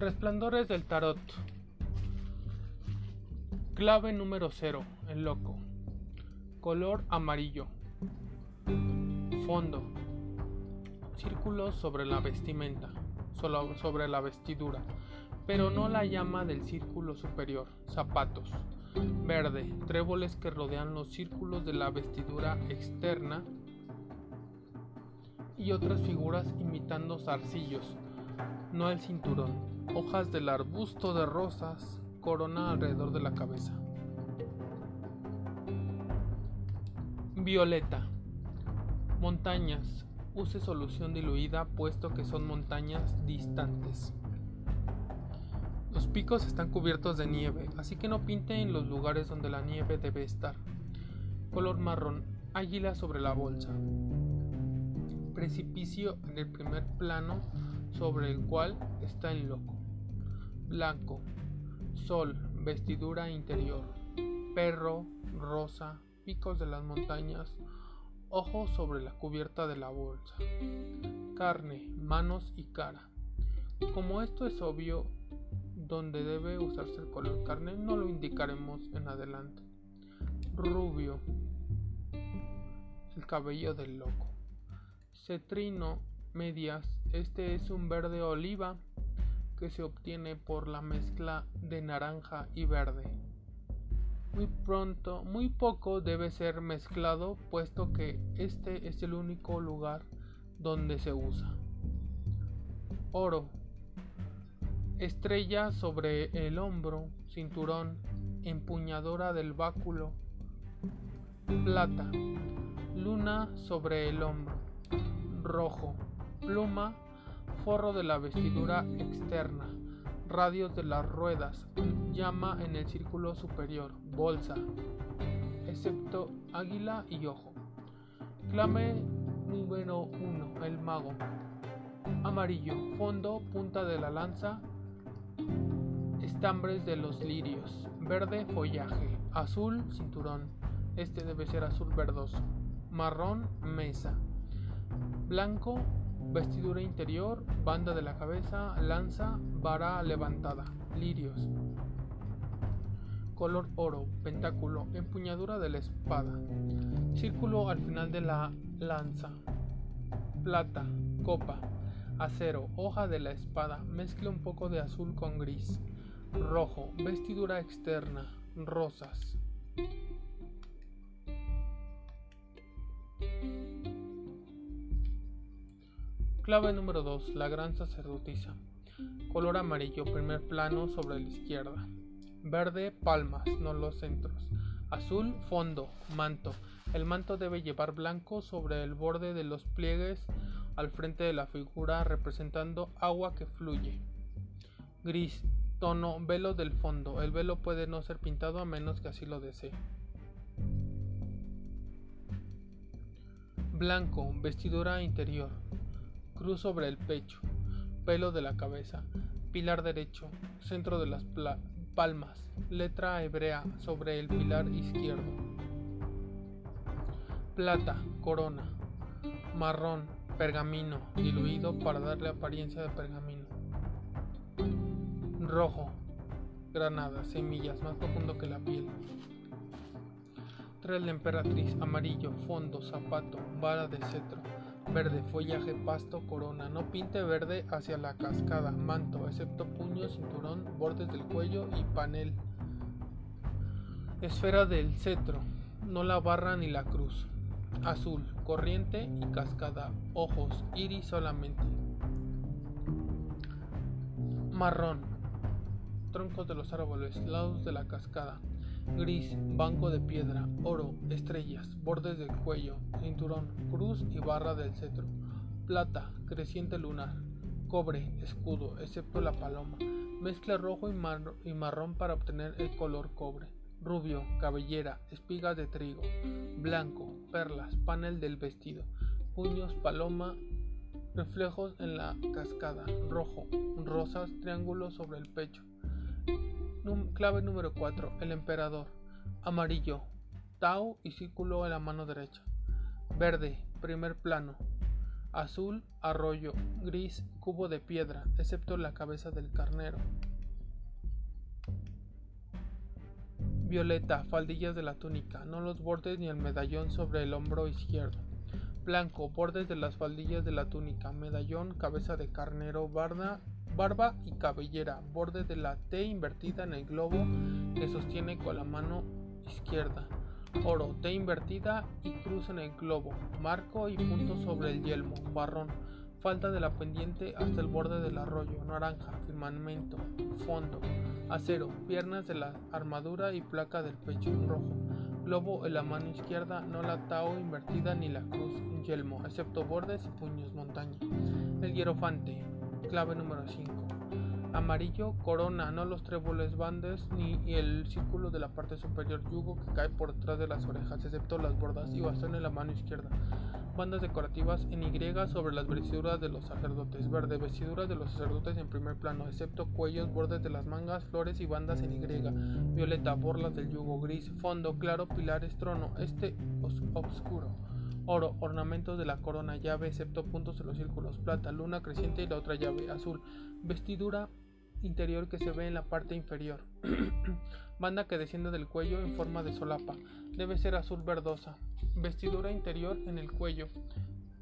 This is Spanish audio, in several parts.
Resplandores del tarot. Clave número 0. El loco. Color amarillo. Fondo. Círculos sobre la vestimenta. Sobre la vestidura. Pero no la llama del círculo superior. Zapatos. Verde. Tréboles que rodean los círculos de la vestidura externa. Y otras figuras imitando zarcillos. No el cinturón hojas del arbusto de rosas, corona alrededor de la cabeza. Violeta. Montañas. Use solución diluida puesto que son montañas distantes. Los picos están cubiertos de nieve, así que no pinte en los lugares donde la nieve debe estar. Color marrón. Águila sobre la bolsa. Precipicio en el primer plano sobre el cual está el loco blanco, sol, vestidura interior, perro, rosa, picos de las montañas, ojos sobre la cubierta de la bolsa, carne, manos y cara. Como esto es obvio donde debe usarse el color carne, no lo indicaremos en adelante. Rubio, el cabello del loco. Cetrino, medias, este es un verde oliva que se obtiene por la mezcla de naranja y verde. Muy pronto, muy poco debe ser mezclado puesto que este es el único lugar donde se usa. Oro. Estrella sobre el hombro, cinturón, empuñadora del báculo. Plata. Luna sobre el hombro. Rojo. Pluma forro de la vestidura externa, radios de las ruedas, llama en el círculo superior, bolsa, excepto águila y ojo. Clame número 1, el mago. Amarillo, fondo, punta de la lanza, estambres de los lirios. Verde, follaje. Azul, cinturón. Este debe ser azul verdoso. Marrón, mesa. Blanco, Vestidura interior, banda de la cabeza, lanza, vara levantada, lirios. Color oro, pentáculo, empuñadura de la espada. Círculo al final de la lanza. Plata, copa, acero, hoja de la espada, mezcla un poco de azul con gris. Rojo, vestidura externa, rosas. Clave número 2. La gran sacerdotisa. Color amarillo, primer plano sobre la izquierda. Verde, palmas, no los centros. Azul, fondo, manto. El manto debe llevar blanco sobre el borde de los pliegues al frente de la figura representando agua que fluye. Gris, tono, velo del fondo. El velo puede no ser pintado a menos que así lo desee. Blanco, vestidura interior cruz sobre el pecho, pelo de la cabeza, pilar derecho, centro de las palmas, letra hebrea sobre el pilar izquierdo. Plata, corona, marrón, pergamino, diluido para darle apariencia de pergamino. Rojo, granada, semillas, más profundo que la piel. Tres de emperatriz, amarillo, fondo, zapato, vara de cetro Verde, follaje, pasto, corona. No pinte verde hacia la cascada, manto, excepto puño, cinturón, bordes del cuello y panel. Esfera del cetro, no la barra ni la cruz. Azul, corriente y cascada. Ojos, iris solamente. Marrón, troncos de los árboles, lados de la cascada gris, banco de piedra, oro, estrellas, bordes del cuello, cinturón, cruz y barra del cetro, plata, creciente lunar, cobre, escudo, excepto la paloma, mezcla rojo y, marrón para obtener el color cobre, rubio, cabellera, espigas de trigo, blanco, perlas, panel del vestido, puños, paloma, reflejos en la cascada, rojo, rosas, triángulos sobre el pecho, clave número 4. El emperador. Amarillo. Tau y círculo en la mano derecha. Verde. Primer plano. azul, arroyo, gris, cubo de piedra, excepto la cabeza del carnero. Violeta, faldillas de la túnica, no los bordes ni el medallón sobre el hombro izquierdo. Blanco, bordes de las faldillas de la túnica, medallón, cabeza de carnero, barda, barba y cabellera, borde de la T invertida en el globo que sostiene con la mano izquierda. Oro, T invertida y cruz en el globo, marco y punto sobre el yelmo, barrón, falta de la pendiente hasta el borde del arroyo, naranja, firmamento, fondo, acero, piernas de la armadura y placa del pecho, rojo, globo en la mano izquierda, no la tao invertida ni la cruz, yelmo, excepto bordes y puños, montaña. El hierofante, clave número 5. Amarillo, corona, no los tréboles bandes ni el círculo de la parte superior, yugo que cae por detrás de las orejas, excepto las bordas y bastón en la mano izquierda. Bandas decorativas en Y sobre las vestiduras de los sacerdotes. Verde, vestiduras de los sacerdotes en primer plano, excepto cuellos, bordes de las mangas, flores y bandas en Y. Violeta, borlas del yugo. Gris, fondo claro, pilares, trono. Este oscuro. Oro, ornamentos de la corona, llave, excepto puntos en los círculos. Plata, luna creciente y la otra llave. Azul, vestidura interior que se ve en la parte inferior. Banda que desciende del cuello en forma de solapa. Debe ser azul verdosa. Vestidura interior en el cuello.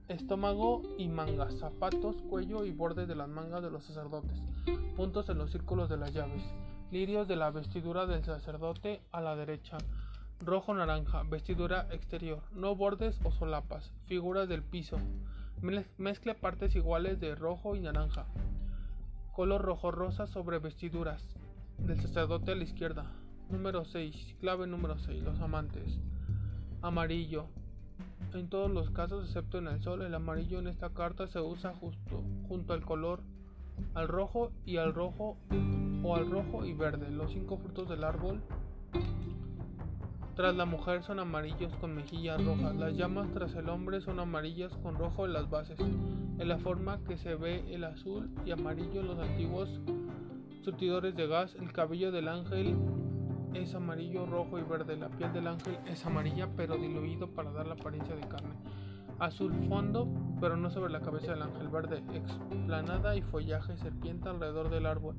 Estómago y mangas. Zapatos, cuello y borde de las mangas de los sacerdotes. Puntos en los círculos de las llaves. Lirios de la vestidura del sacerdote a la derecha. Rojo naranja. Vestidura exterior. No bordes o solapas. Figuras del piso. Mezcla partes iguales de rojo y naranja color rojo rosa sobre vestiduras del sacerdote a la izquierda. Número 6, clave número 6, los amantes. Amarillo. En todos los casos, excepto en el sol, el amarillo en esta carta se usa justo junto al color al rojo y al rojo o al rojo y verde. Los cinco frutos del árbol tras la mujer son amarillos con mejillas rojas. Las llamas tras el hombre son amarillas con rojo en las bases. En la forma que se ve el azul y amarillo los antiguos surtidores de gas, el cabello del ángel es amarillo, rojo y verde. La piel del ángel es amarilla pero diluido para dar la apariencia de carne. Azul fondo, pero no sobre la cabeza del ángel verde, explanada y follaje serpiente alrededor del árbol.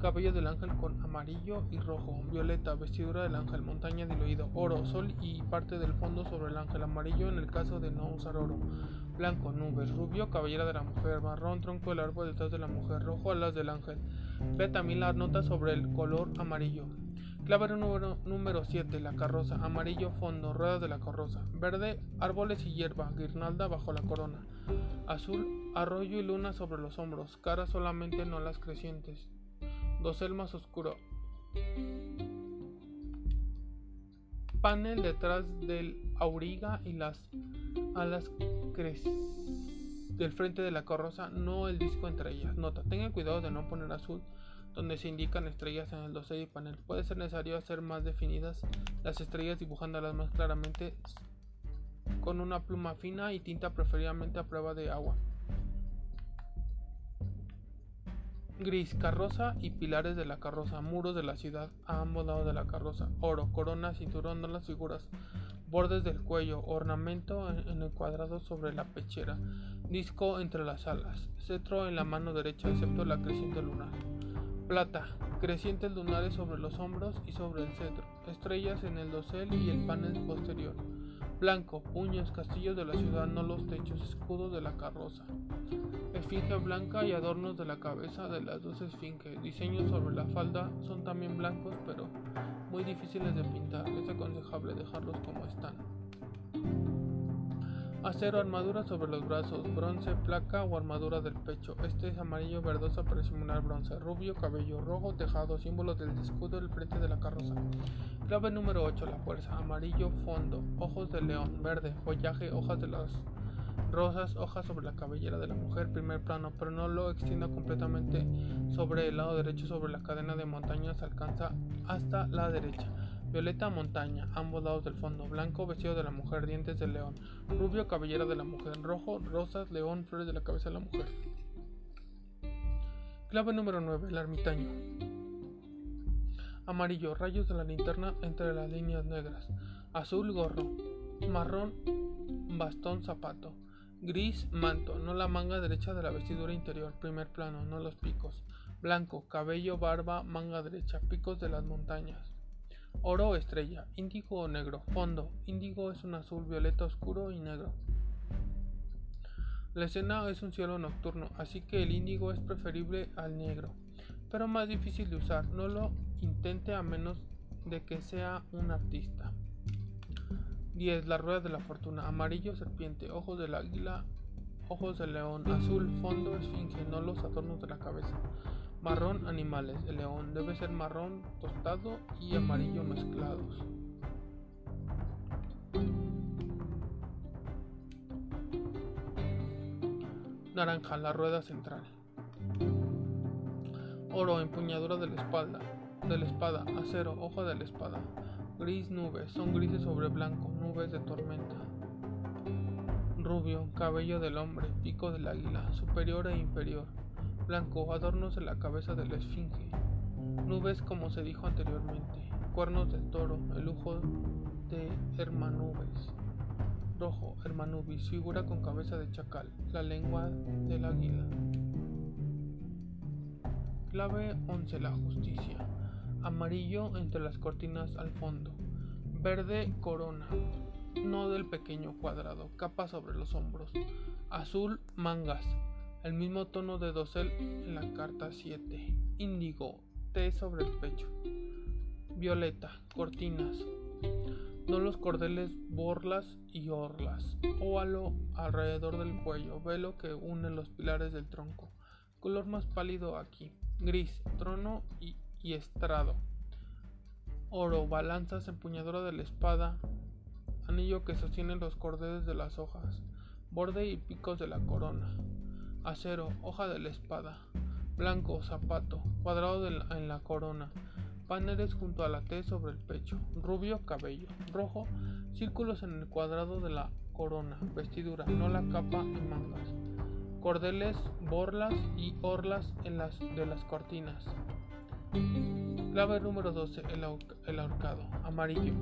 Cabello del ángel con amarillo y rojo, violeta, vestidura del ángel, montaña diluido, oro, sol y parte del fondo sobre el ángel, amarillo en el caso de no usar oro, blanco, nubes, rubio, cabellera de la mujer, marrón, tronco del árbol detrás de la mujer, rojo, alas del ángel. Ve también las notas sobre el color amarillo. Clave número, número 7, la carroza, amarillo fondo, ruedas de la carroza, verde, árboles y hierba, guirnalda bajo la corona, azul, arroyo y luna sobre los hombros, cara solamente no las crecientes, dosel más oscuro, panel detrás del auriga y las alas del frente de la carroza, no el disco entre ellas. Nota, tengan cuidado de no poner azul donde se indican estrellas en el dosel y panel. Puede ser necesario hacer más definidas las estrellas dibujándolas más claramente con una pluma fina y tinta preferiblemente a prueba de agua. Gris, carroza y pilares de la carroza, muros de la ciudad a ambos lados de la carroza, oro, corona, cinturón de las figuras, bordes del cuello, ornamento en el cuadrado sobre la pechera, disco entre las alas, cetro en la mano derecha excepto la creciente lunar. Plata, crecientes lunares sobre los hombros y sobre el cetro, estrellas en el dosel y el panel posterior. Blanco, puños, castillos de la ciudad, no los techos, escudos de la carroza. Esfinge blanca y adornos de la cabeza de las dos esfinges. Diseños sobre la falda son también blancos, pero muy difíciles de pintar. Es aconsejable dejarlos como están. Acero, armadura sobre los brazos, bronce, placa o armadura del pecho. Este es amarillo verdoso para simular bronce. Rubio, cabello rojo, tejado, símbolo del escudo del frente de la carroza. Clave número 8, la fuerza. Amarillo, fondo, ojos de león, verde, follaje, hojas de las rosas, hojas sobre la cabellera de la mujer, primer plano, pero no lo extienda completamente sobre el lado derecho, sobre la cadena de montañas, alcanza hasta la derecha. Violeta montaña, ambos lados del fondo, blanco vestido de la mujer, dientes de león, rubio cabellera de la mujer, rojo, rosas, león, flores de la cabeza de la mujer. Clave número 9, el ermitaño. Amarillo, rayos de la linterna entre las líneas negras. Azul, gorro. Marrón, bastón, zapato. Gris, manto, no la manga derecha de la vestidura interior, primer plano, no los picos. Blanco, cabello, barba, manga derecha, picos de las montañas. Oro, estrella, índigo o negro, fondo, índigo es un azul, violeta oscuro y negro. La escena es un cielo nocturno, así que el índigo es preferible al negro, pero más difícil de usar. No lo intente a menos de que sea un artista. 10. La rueda de la fortuna. Amarillo, serpiente. Ojos del águila. Ojos del león. Azul, fondo, esfinge. No los adornos de la cabeza. Marrón, animales. El león debe ser marrón tostado y amarillo mezclados. Naranja, la rueda central. Oro, empuñadura de la espalda. De la espada. Acero, hoja de la espada. Gris, nubes. Son grises sobre blanco. Nubes de tormenta. Rubio, cabello del hombre. Pico del águila. Superior e inferior blanco, adornos en la cabeza de la esfinge, nubes como se dijo anteriormente, cuernos del toro, el lujo de Hermanubes, rojo, Hermanubis, figura con cabeza de chacal, la lengua del águila. Clave 11. La justicia. Amarillo entre las cortinas al fondo. Verde corona. No del pequeño cuadrado. Capa sobre los hombros. Azul mangas el mismo tono de dosel en la carta 7. Índigo, T sobre el pecho. Violeta, cortinas. No los cordeles, borlas y orlas. Óvalo alrededor del cuello, velo que une los pilares del tronco. Color más pálido aquí. Gris, trono y, y estrado. Oro, balanzas, empuñadura de la espada. Anillo que sostiene los cordeles de las hojas. Borde y picos de la corona acero, hoja de la espada, blanco, zapato, cuadrado en la corona, paneles junto a la T sobre el pecho, rubio, cabello, rojo, círculos en el cuadrado de la corona, vestidura, no la capa y mangas, cordeles, borlas y orlas en las de las cortinas. Clave número 12, el, ahorcado, amarillo.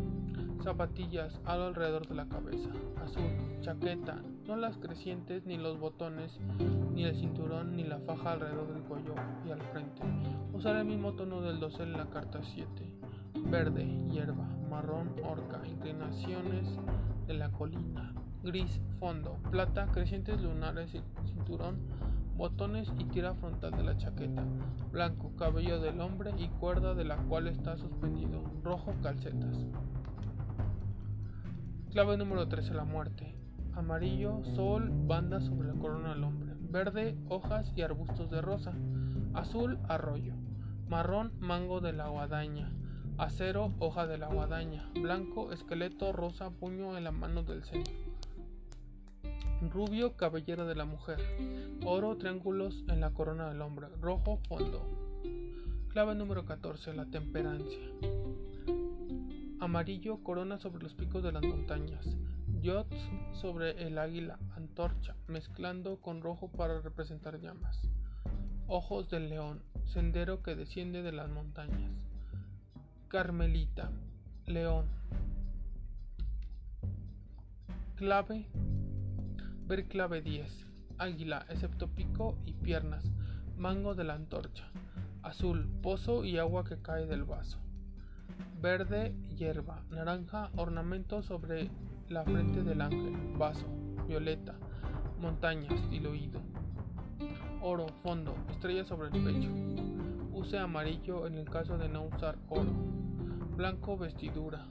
Zapatillas, alrededor de la cabeza. Azul, chaqueta, no las crecientes, ni los botones, ni el cinturón, ni la faja alrededor del cuello y al frente. Usar el mismo tono del dosel en la carta 7. Verde, hierba, marrón, orca, inclinaciones de la colina. Gris, fondo, plata, crecientes lunares y cinturón, botones y tira frontal de la chaqueta. Blanco, cabello del hombre y cuerda de la cual está suspendido. Rojo, calcetas. Clave número 13. La muerte. Amarillo, sol, banda sobre la corona del hombre. Verde, hojas y arbustos de rosa. Azul, arroyo. Marrón, mango de la guadaña. Acero, hoja de la guadaña. Blanco, esqueleto, rosa, puño en la mano del centro. Rubio, cabellera de la mujer. Oro, triángulos en la corona del hombre. Rojo, fondo. Clave número 14. La temperancia. Amarillo, corona sobre los picos de las montañas. Yots sobre el águila, antorcha, mezclando con rojo para representar llamas. Ojos del león, sendero que desciende de las montañas. Carmelita, león. Clave, ver clave 10. Águila, excepto pico y piernas. Mango de la antorcha. Azul, pozo y agua que cae del vaso verde, hierba, naranja, ornamento sobre la frente del ángel, vaso, violeta, montañas, diluido, oro, fondo, estrella sobre el pecho. Use amarillo en el caso de no usar oro. Blanco, vestidura.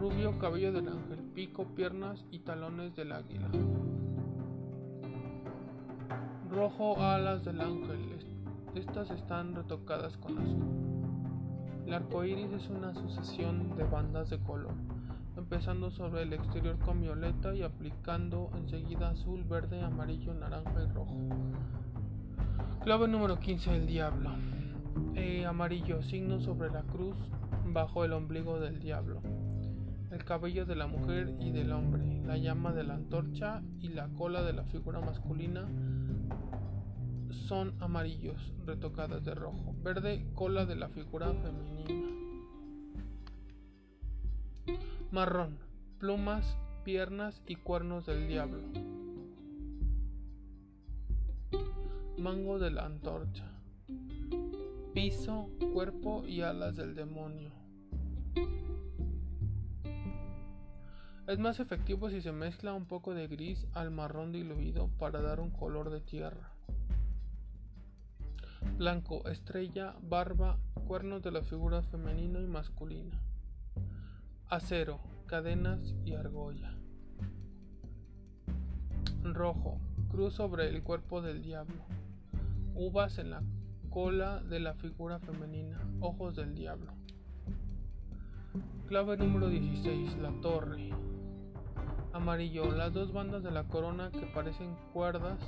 Rubio, cabello del ángel, pico, piernas y talones del águila. Rojo, alas del ángel. Estas están retocadas con azul. El arco iris es una sucesión de bandas de color, empezando sobre el exterior con violeta y aplicando enseguida azul, verde, amarillo, naranja y rojo. Clave número 15: El diablo. Eh, amarillo, signo sobre la cruz bajo el ombligo del diablo el cabello de la mujer y del hombre, la llama de la antorcha y la cola de la figura masculina son amarillos retocadas de rojo, verde cola de la figura femenina, marrón, plumas, piernas y cuernos del diablo, mango de la antorcha, piso, cuerpo y alas del demonio. Es más efectivo si se mezcla un poco de gris al marrón diluido para dar un color de tierra. Blanco, estrella, barba, cuernos de la figura femenina y masculina. Acero, cadenas y argolla. Rojo, cruz sobre el cuerpo del diablo. Uvas en la cola de la figura femenina, ojos del diablo. Clave número 16, la torre. Amarillo, las dos bandas de la corona que parecen cuerdas,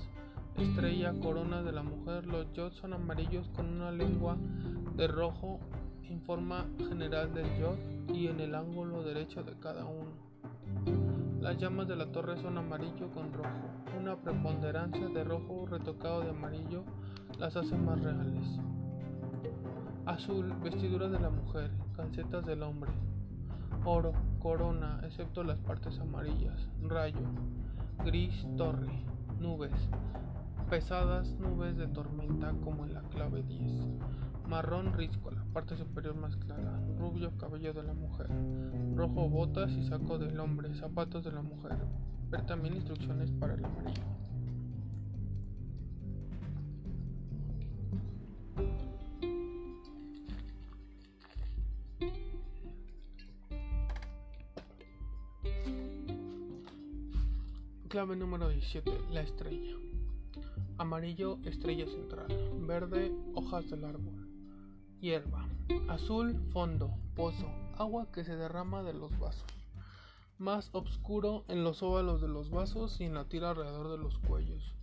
estrella, corona de la mujer, los yods son amarillos con una lengua de rojo en forma general del yod y en el ángulo derecho de cada uno. Las llamas de la torre son amarillo con rojo. Una preponderancia de rojo retocado de amarillo las hace más reales. Azul, vestidura de la mujer, calcetas del hombre. Oro, corona, excepto las partes amarillas. Rayo, gris, torre, nubes. Pesadas nubes de tormenta como en la clave 10. Marrón risco, la parte superior más clara. Rubio cabello de la mujer. Rojo botas y saco del hombre. Zapatos de la mujer. Ver también instrucciones para el amarillo. Clave número 17. La estrella. Amarillo, estrella central. Verde, hojas del árbol. Hierba. Azul, fondo, pozo. Agua que se derrama de los vasos. Más oscuro en los óvalos de los vasos y en la tira alrededor de los cuellos.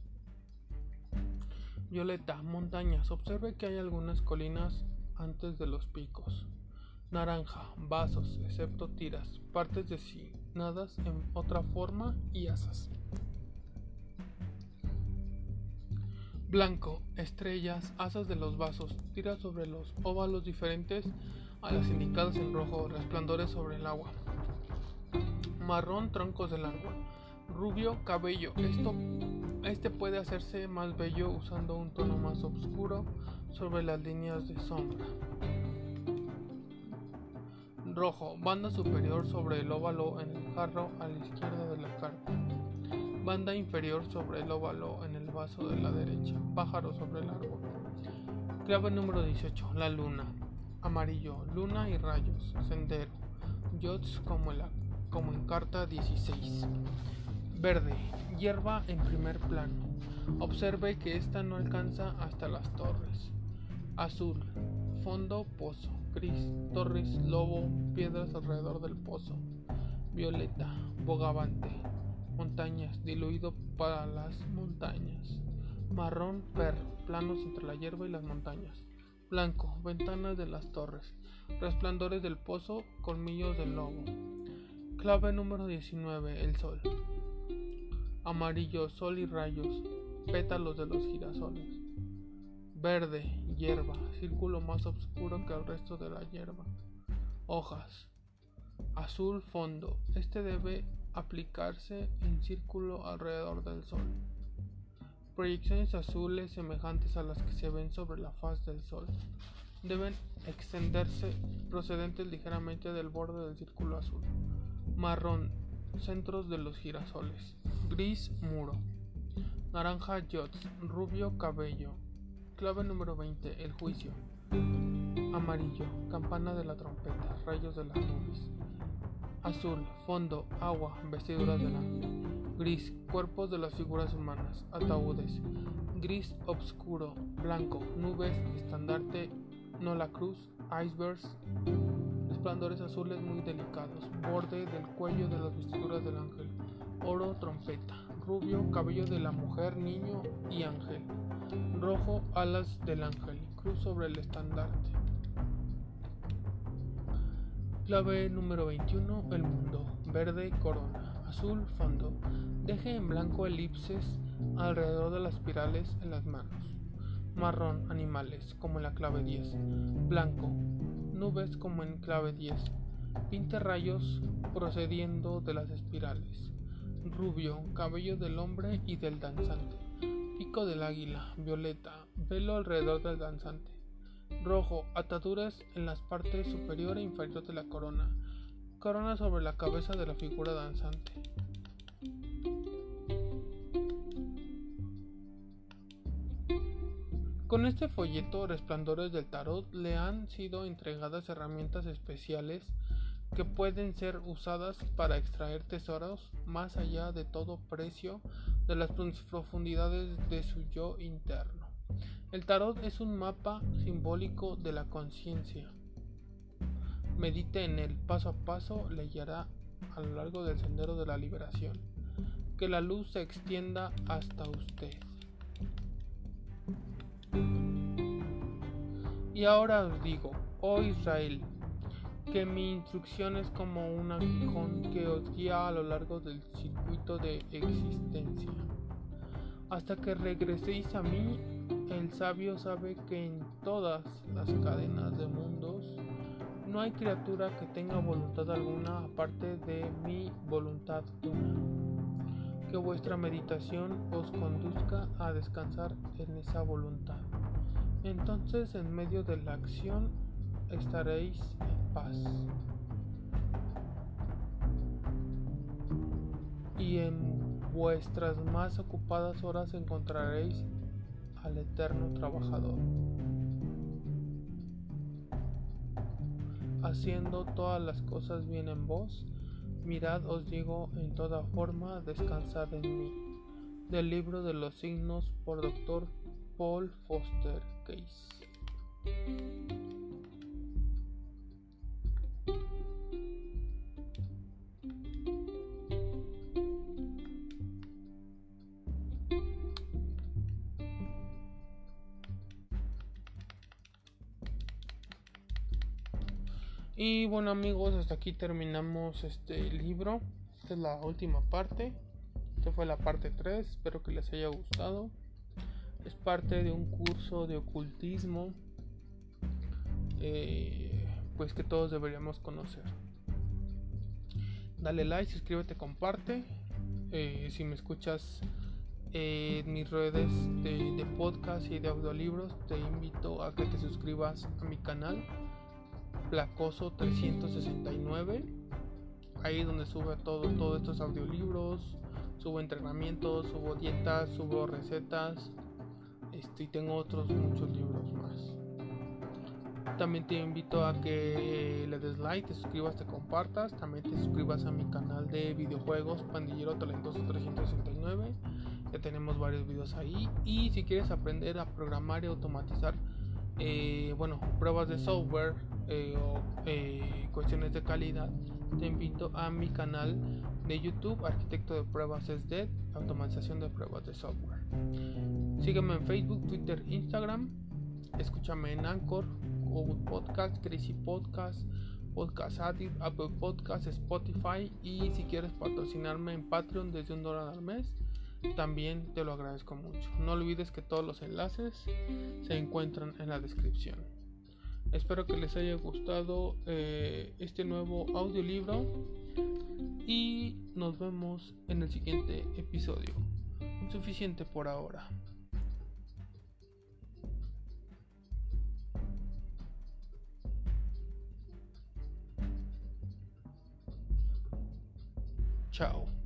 Violeta, montañas. Observe que hay algunas colinas antes de los picos. Naranja, vasos, excepto tiras, partes designadas en otra forma y asas. Blanco, estrellas, asas de los vasos, tiras sobre los óvalos diferentes a las indicadas en rojo, resplandores sobre el agua. Marrón, troncos del árbol. Rubio, cabello. Esto, este puede hacerse más bello usando un tono más oscuro sobre las líneas de sombra. Rojo, banda superior sobre el óvalo en el jarro a la izquierda de la carta. Banda inferior sobre el óvalo en el vaso de la derecha. Pájaro sobre el árbol. Clave número 18. La luna. Amarillo. Luna y rayos. Sendero. Yots como, como en carta 16. Verde. Hierba en primer plano. Observe que esta no alcanza hasta las torres. Azul. Fondo pozo. Gris. Torres. Lobo. Piedras alrededor del pozo. Violeta. Bogavante montañas, diluido para las montañas. Marrón, perro, planos entre la hierba y las montañas. Blanco, ventanas de las torres, resplandores del pozo, colmillos del lobo. Clave número 19, el sol. Amarillo, sol y rayos, pétalos de los girasoles. Verde, hierba, círculo más oscuro que el resto de la hierba. Hojas. Azul fondo. Este debe aplicarse en círculo alrededor del Sol. Proyecciones azules semejantes a las que se ven sobre la faz del Sol deben extenderse procedentes ligeramente del borde del círculo azul. Marrón, centros de los girasoles. Gris, muro. Naranja, yots. Rubio, cabello. Clave número 20, el juicio. Amarillo, campana de la trompeta, rayos de las nubes. Azul, fondo, agua, vestiduras del ángel. Gris, cuerpos de las figuras humanas, ataúdes. Gris obscuro, blanco, nubes, estandarte, no la cruz, icebergs, resplandores azules muy delicados, borde del cuello de las vestiduras del ángel, oro, trompeta, rubio, cabello de la mujer, niño y ángel, rojo, alas del ángel, cruz sobre el estandarte. Clave número 21. El mundo. Verde corona. Azul fondo. Deje en blanco elipses alrededor de las espirales en las manos. Marrón animales como en la clave 10. Blanco. Nubes como en clave 10. Pinte rayos procediendo de las espirales. Rubio. Cabello del hombre y del danzante. Pico del águila, violeta, velo alrededor del danzante. Rojo, ataduras en las partes superior e inferior de la corona. Corona sobre la cabeza de la figura danzante. Con este folleto Resplandores del Tarot le han sido entregadas herramientas especiales que pueden ser usadas para extraer tesoros más allá de todo precio de las profundidades de su yo interno. El tarot es un mapa simbólico de la conciencia. Medite en él paso a paso, le guiará a lo largo del sendero de la liberación. Que la luz se extienda hasta usted. Y ahora os digo, oh Israel, que mi instrucción es como un aguijón que os guía a lo largo del circuito de existencia. Hasta que regreséis a mí, el sabio sabe que en todas las cadenas de mundos no hay criatura que tenga voluntad alguna aparte de mi voluntad una. Que vuestra meditación os conduzca a descansar en esa voluntad. Entonces en medio de la acción estaréis paz. Y en vuestras más ocupadas horas encontraréis al eterno trabajador, haciendo todas las cosas bien en vos. Mirad, os digo en toda forma, descansad en mí. Del libro de los signos por Dr. Paul Foster Case. Y bueno amigos, hasta aquí terminamos este libro. Esta es la última parte. Esta fue la parte 3. Espero que les haya gustado. Es parte de un curso de ocultismo. Eh, pues que todos deberíamos conocer. Dale like, suscríbete, comparte. Eh, si me escuchas en mis redes de, de podcast y de audiolibros, te invito a que te suscribas a mi canal Placoso 369. Ahí donde sube todo, todos estos audiolibros, subo entrenamientos, subo dietas, subo recetas. Este, y tengo otros muchos libros más. También te invito a que le des like, te suscribas, te compartas. También te suscribas a mi canal de videojuegos Pandillero Talentoso 369. Ya tenemos varios videos ahí. Y si quieres aprender a programar y automatizar, eh, bueno, pruebas de software eh, o eh, cuestiones de calidad, te invito a mi canal de YouTube, Arquitecto de Pruebas es Dead, automatización de pruebas de software. Sígueme en Facebook, Twitter, Instagram. Escúchame en Anchor, Google Podcast, Crazy Podcast, Podcast Addict, Apple Podcast, Spotify y si quieres patrocinarme en Patreon desde un dólar al mes, también te lo agradezco mucho. No olvides que todos los enlaces se encuentran en la descripción. Espero que les haya gustado eh, este nuevo audiolibro y nos vemos en el siguiente episodio. Suficiente por ahora. Chao.